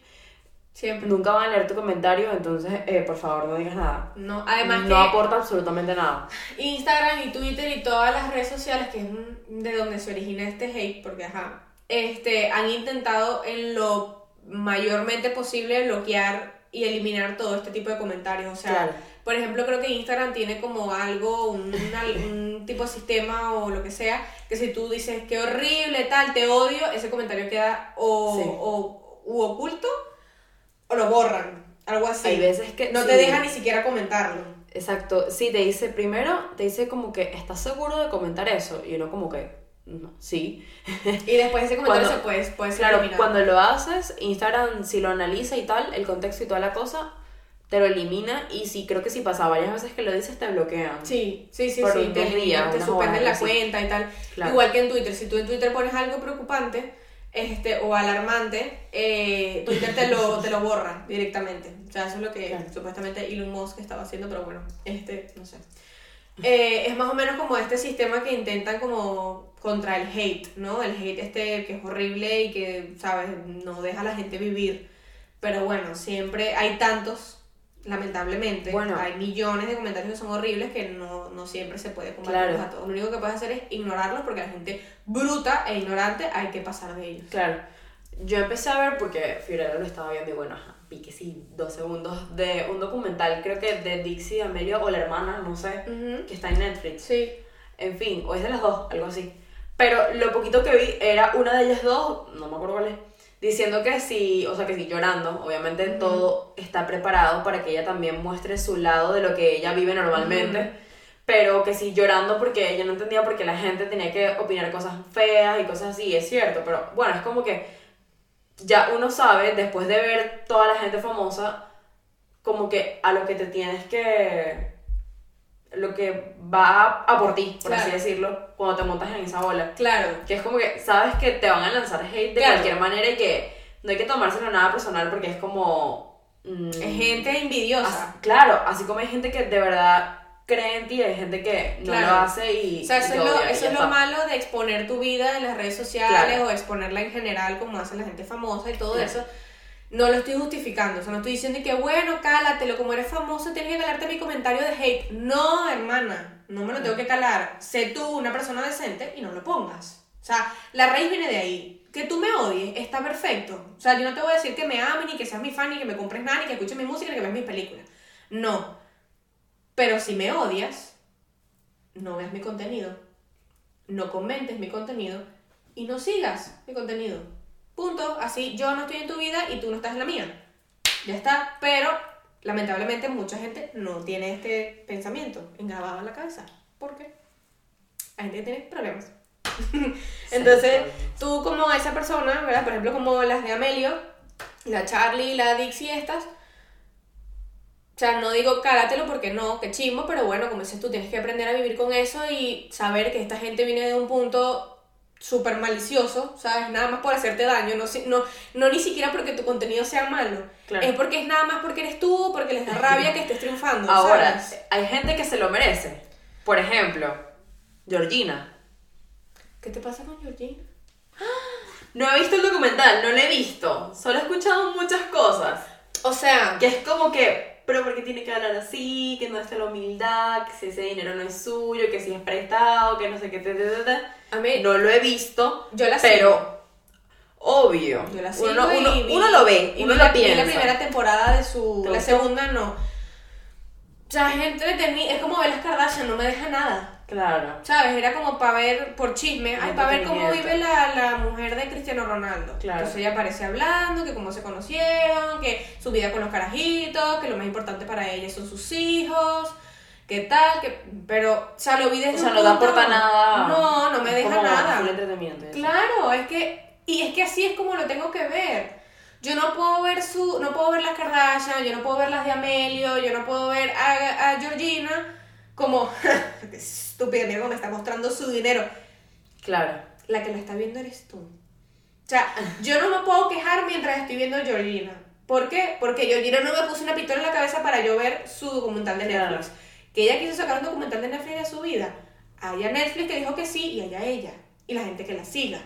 Siempre. nunca van a leer tu comentario, entonces eh, por favor no digas nada. No, además no que aporta absolutamente nada. Instagram y Twitter y todas las redes sociales, que es de donde se origina este hate, porque ajá, este, han intentado en lo mayormente posible bloquear y eliminar todo este tipo de comentarios. O sea, Claro. por ejemplo, creo que Instagram tiene como algo, un, un tipo de sistema o lo que sea, que si tú dices qué horrible, tal, te odio, ese comentario queda o, Sí. o u oculto o lo borran. Algo así. Hay veces que... no te sí. dejan ni siquiera comentarlo. Exacto, sí, te dice, primero, te dice como que, ¿estás seguro de comentar eso? Y uno como que, no, sí. Y después ese comentario Cuando- se puede, puede ser Claro, eliminado. cuando lo haces, Instagram, si lo analiza y tal, el contexto y toda la cosa, te lo elimina y sí, creo que si pasa varias veces que lo dices, te bloquean. Sí, sí, sí, Por sí, te, te suspenden la sí. cuenta y tal. Claro. Igual que en Twitter, si tú en Twitter pones algo preocupante este, o alarmante, eh, Twitter te lo, te lo borra directamente. O sea, eso es lo que Claro. supuestamente Elon Musk estaba haciendo, pero bueno, este, no sé. Eh, es más o menos como este sistema que intentan como contra el hate, ¿no? El hate este que es horrible y que, ¿sabes? No deja a la gente vivir. Pero bueno, siempre hay tantos, lamentablemente. Bueno. Hay millones de comentarios que son horribles que no, no siempre se puede combatirlos Claro. a todos. Lo único que puedes hacer es ignorarlos porque la gente bruta e ignorante hay que pasar de ellos. Claro. Yo empecé a ver porque Fiorella lo estaba viendo y bueno, ajá, vi que sí, dos segundos de un documental, creo que de Dixie D'Amelio o la hermana, no sé, que está en Netflix. Sí. En fin, o es de las dos, algo así. Pero lo poquito que vi era una de ellas dos, no me acuerdo cuál es, diciendo que sí, o sea, que sí, llorando. Obviamente todo está preparado para que ella también muestre su lado de lo que ella vive normalmente. Pero que sí, llorando porque ella no entendía por qué la gente tenía que opinar cosas feas y cosas así, es cierto. Pero bueno, es como que ya uno sabe, después de ver toda la gente famosa, como que a lo que te tienes que lo que va a por ti, por así decirlo, cuando te montas en esa ola. Claro. Que es como que sabes que te van a lanzar hate de Claro. cualquier manera y que no hay que tomárselo nada personal porque es como... mm, Es gente envidiosa. claro, así como hay gente que de verdad cree en ti, hay gente que no Claro. lo hace y... O sea, eso y es lo, y eso es lo malo de exponer tu vida en las redes sociales Claro. o exponerla en general como hace la gente famosa y todo Claro. eso. No lo estoy justificando, o sea, no estoy diciendo que bueno, cálatelo, como eres famoso tienes que calarte mi comentario de hate. No, hermana, no me lo tengo que calar. Sé tú una persona decente y no lo pongas. O sea, la raíz viene de ahí. Que tú me odies está perfecto. O sea, yo no te voy a decir que me ames, ni que seas mi fan, ni que me compres nada, ni que escuches mi música, ni que veas mis películas. No. Pero si me odias, no veas mi contenido, no comentes mi contenido y no sigas mi contenido. Punto. Así yo no estoy en tu vida y tú no estás en la mía. Ya está. Pero lamentablemente mucha gente no tiene este pensamiento grabado en la cabeza. ¿Por qué? Hay gente que tiene problemas. Entonces, tú como esa persona, ¿verdad? Por ejemplo, como las de Amelio, la Charlie, la Dixie, estas. O sea, no digo cáratelo porque no, que chimbo, pero bueno, como dices tú, tienes que aprender a vivir con eso y saber que esta gente viene de un punto súper malicioso, ¿sabes? Nada más por hacerte daño, no, no, no ni siquiera porque tu contenido sea malo. Claro. Es porque es nada más porque eres tú, porque les da rabia que estés triunfando. Ahora, ¿sabes? hay gente que se lo merece. Por ejemplo, Georgina. ¿Qué te pasa con Georgina? No he visto el documental, no lo he visto. Solo he escuchado muchas cosas. O sea, Que es como que, pero ¿por qué tiene que hablar así? Que no está la humildad, que si ese dinero no es suyo, que si es prestado, que no sé qué, te, te, te, te. a mí, No lo he visto, yo la pero sigo. Obvio. Yo la sigo no- uno- y vi- uno lo ve, y uno lo la, piensa. la primera temporada de su... ¿Te La segunda no. O sea, es entretenida, es como ver las Kardashian, no me deja nada. Claro. ¿Sabes? Era como para ver por chisme, ay, para ver cómo vive la, la mujer de Cristiano Ronaldo. Claro. Entonces ella aparece hablando, que cómo se conocieron, que su vida con los carajitos, que lo más importante para ella son sus hijos, que tal, que... Pero, o sea, lo vi desde O sea, un no da aporta nada. No, no me deja como nada. entretenimiento. Claro, es que y es que así es como lo tengo que ver. Yo no puedo ver su no puedo ver las Kardashian, yo no puedo ver las de Amelio, yo no puedo ver a, a Georgina como estúpida, mira cómo me está mostrando su dinero. Claro. La que la está viendo eres tú. O sea, yo no me puedo quejar mientras estoy viendo a Georgina. ¿Por qué? Porque Georgina no me puso una pistola en la cabeza para yo ver su documental de Claro. Netflix. Que ella quiso sacar un documental de Netflix de su vida. Haya Netflix que dijo que sí y haya ella. Y la gente que la siga.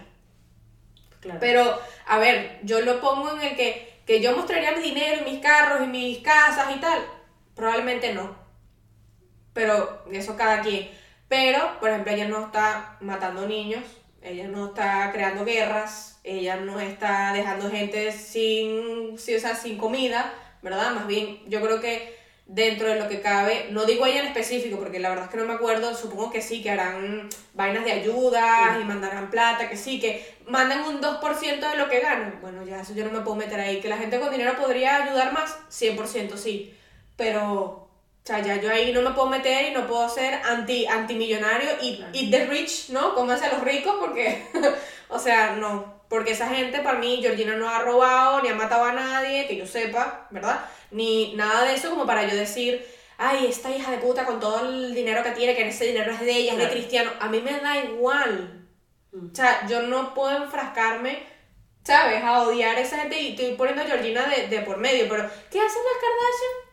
Claro. Pero, a ver, yo lo pongo en el que, que yo mostraría mi dinero y mis carros y mis casas y tal. Probablemente no. Pero eso cada quien. Pero, por ejemplo, ella no está matando niños, ella no está creando guerras, ella no está dejando gente sin, sí, o sea, sin comida, ¿verdad? Más bien, yo creo que dentro de lo que cabe, no digo ella en específico, porque la verdad es que no me acuerdo, supongo que sí, que harán vainas de ayuda y mandarán plata, que sí, que mandan un 2% de lo que ganan. Bueno, ya eso yo no me puedo meter ahí. Que la gente con dinero podría ayudar más, 100% sí. Pero, o sea, ya yo ahí no me puedo meter y no puedo ser anti antimillonario y Claro. eat the rich, ¿no? Cómanse a los ricos porque, o sea, no. Porque esa gente, para mí, Georgina no ha robado ni ha matado a nadie, que yo sepa, ¿verdad? Ni nada de eso como para yo decir, ay, esta hija de puta con todo el dinero que tiene, que ese dinero es de ella, es de Claro. cristiano. A mí me da igual. Mm. O sea, yo no puedo enfrascarme, ¿sabes? A odiar a esa gente y estoy poniendo a Georgina de, de por medio. Pero, ¿qué hacen las Kardashian?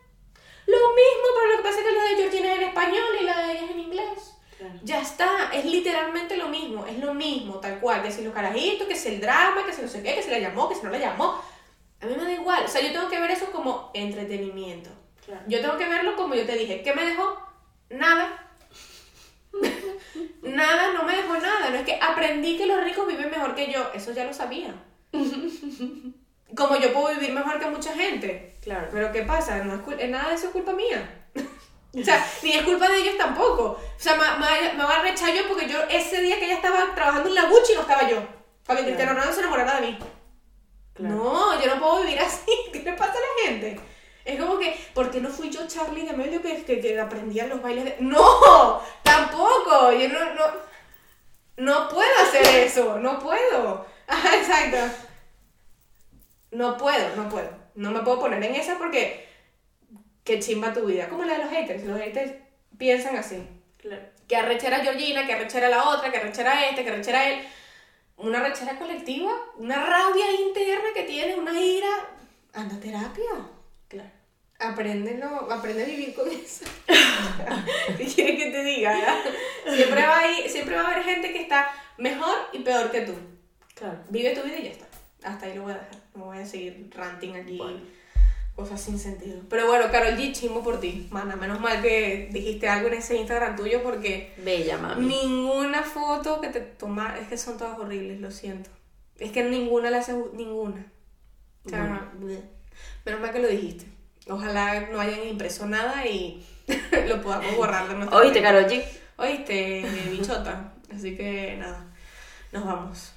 Lo mismo, pero lo que pasa es que la de Georgina es en español y la de ella es en inglés. Claro. Ya está, es literalmente lo mismo, es lo mismo, tal cual, que si los carajitos, que si el drama, que si no sé qué, que si la llamó, que si no la llamó. A mí me da igual, o sea, yo tengo que ver eso como entretenimiento. Claro. Yo tengo que verlo como yo te dije, ¿qué me dejó? Nada. nada, no me dejó nada. No es que aprendí que los ricos viven mejor que yo, eso ya lo sabía. como yo puedo vivir mejor que mucha gente. Claro. Pero ¿qué pasa? No es nada de eso es culpa mía. o sea, ni es culpa de ellos tampoco. O sea, me, me, me va a rechar yo porque yo ese día que ella estaba trabajando en la Gucci no estaba yo. Para que Cristiano Ronaldo se enamorara de mí. Claro. No, yo no puedo vivir así. ¿Qué le pasa a la gente? Es como que, ¿por qué no fui yo Charlie de Amelio que, que, que aprendía los bailes de.? ¡No! ¡Tampoco! Yo no, no. No puedo hacer eso, no puedo. Ajá, exacto. No puedo, no puedo. No me puedo poner en esa porque. Qué chimba tu vida. Como la de los haters. Los haters piensan así. Claro. Que arrechera a Georgina, que arrechera a la otra, que arrechera a este, que arrechera a él. Una rechera colectiva, una rabia interna que tienes, una ira. Anda a terapia. Claro. Apréndelo, aprende a vivir con eso. ¿Qué quieres que te diga? Siempre va, a ir- siempre va a haber gente que está mejor y peor que tú. Claro. Vive tu vida y ya está. Hasta ahí lo voy a dejar. No voy a seguir ranting aquí. Bueno. Cosas sin sentido. Pero bueno, Carol G, chimbo por ti. Mana, menos mal que dijiste algo en ese Instagram tuyo porque Bella, mami. ninguna foto que te toma es que son todas horribles, lo siento. Es que ninguna la hace ninguna. O sea, bleh. menos mal que lo dijiste. Ojalá no hayan impreso nada y lo podamos borrar de nuestra Oíste. Karol G. Oíste, bichota. Así que nada, nos vamos.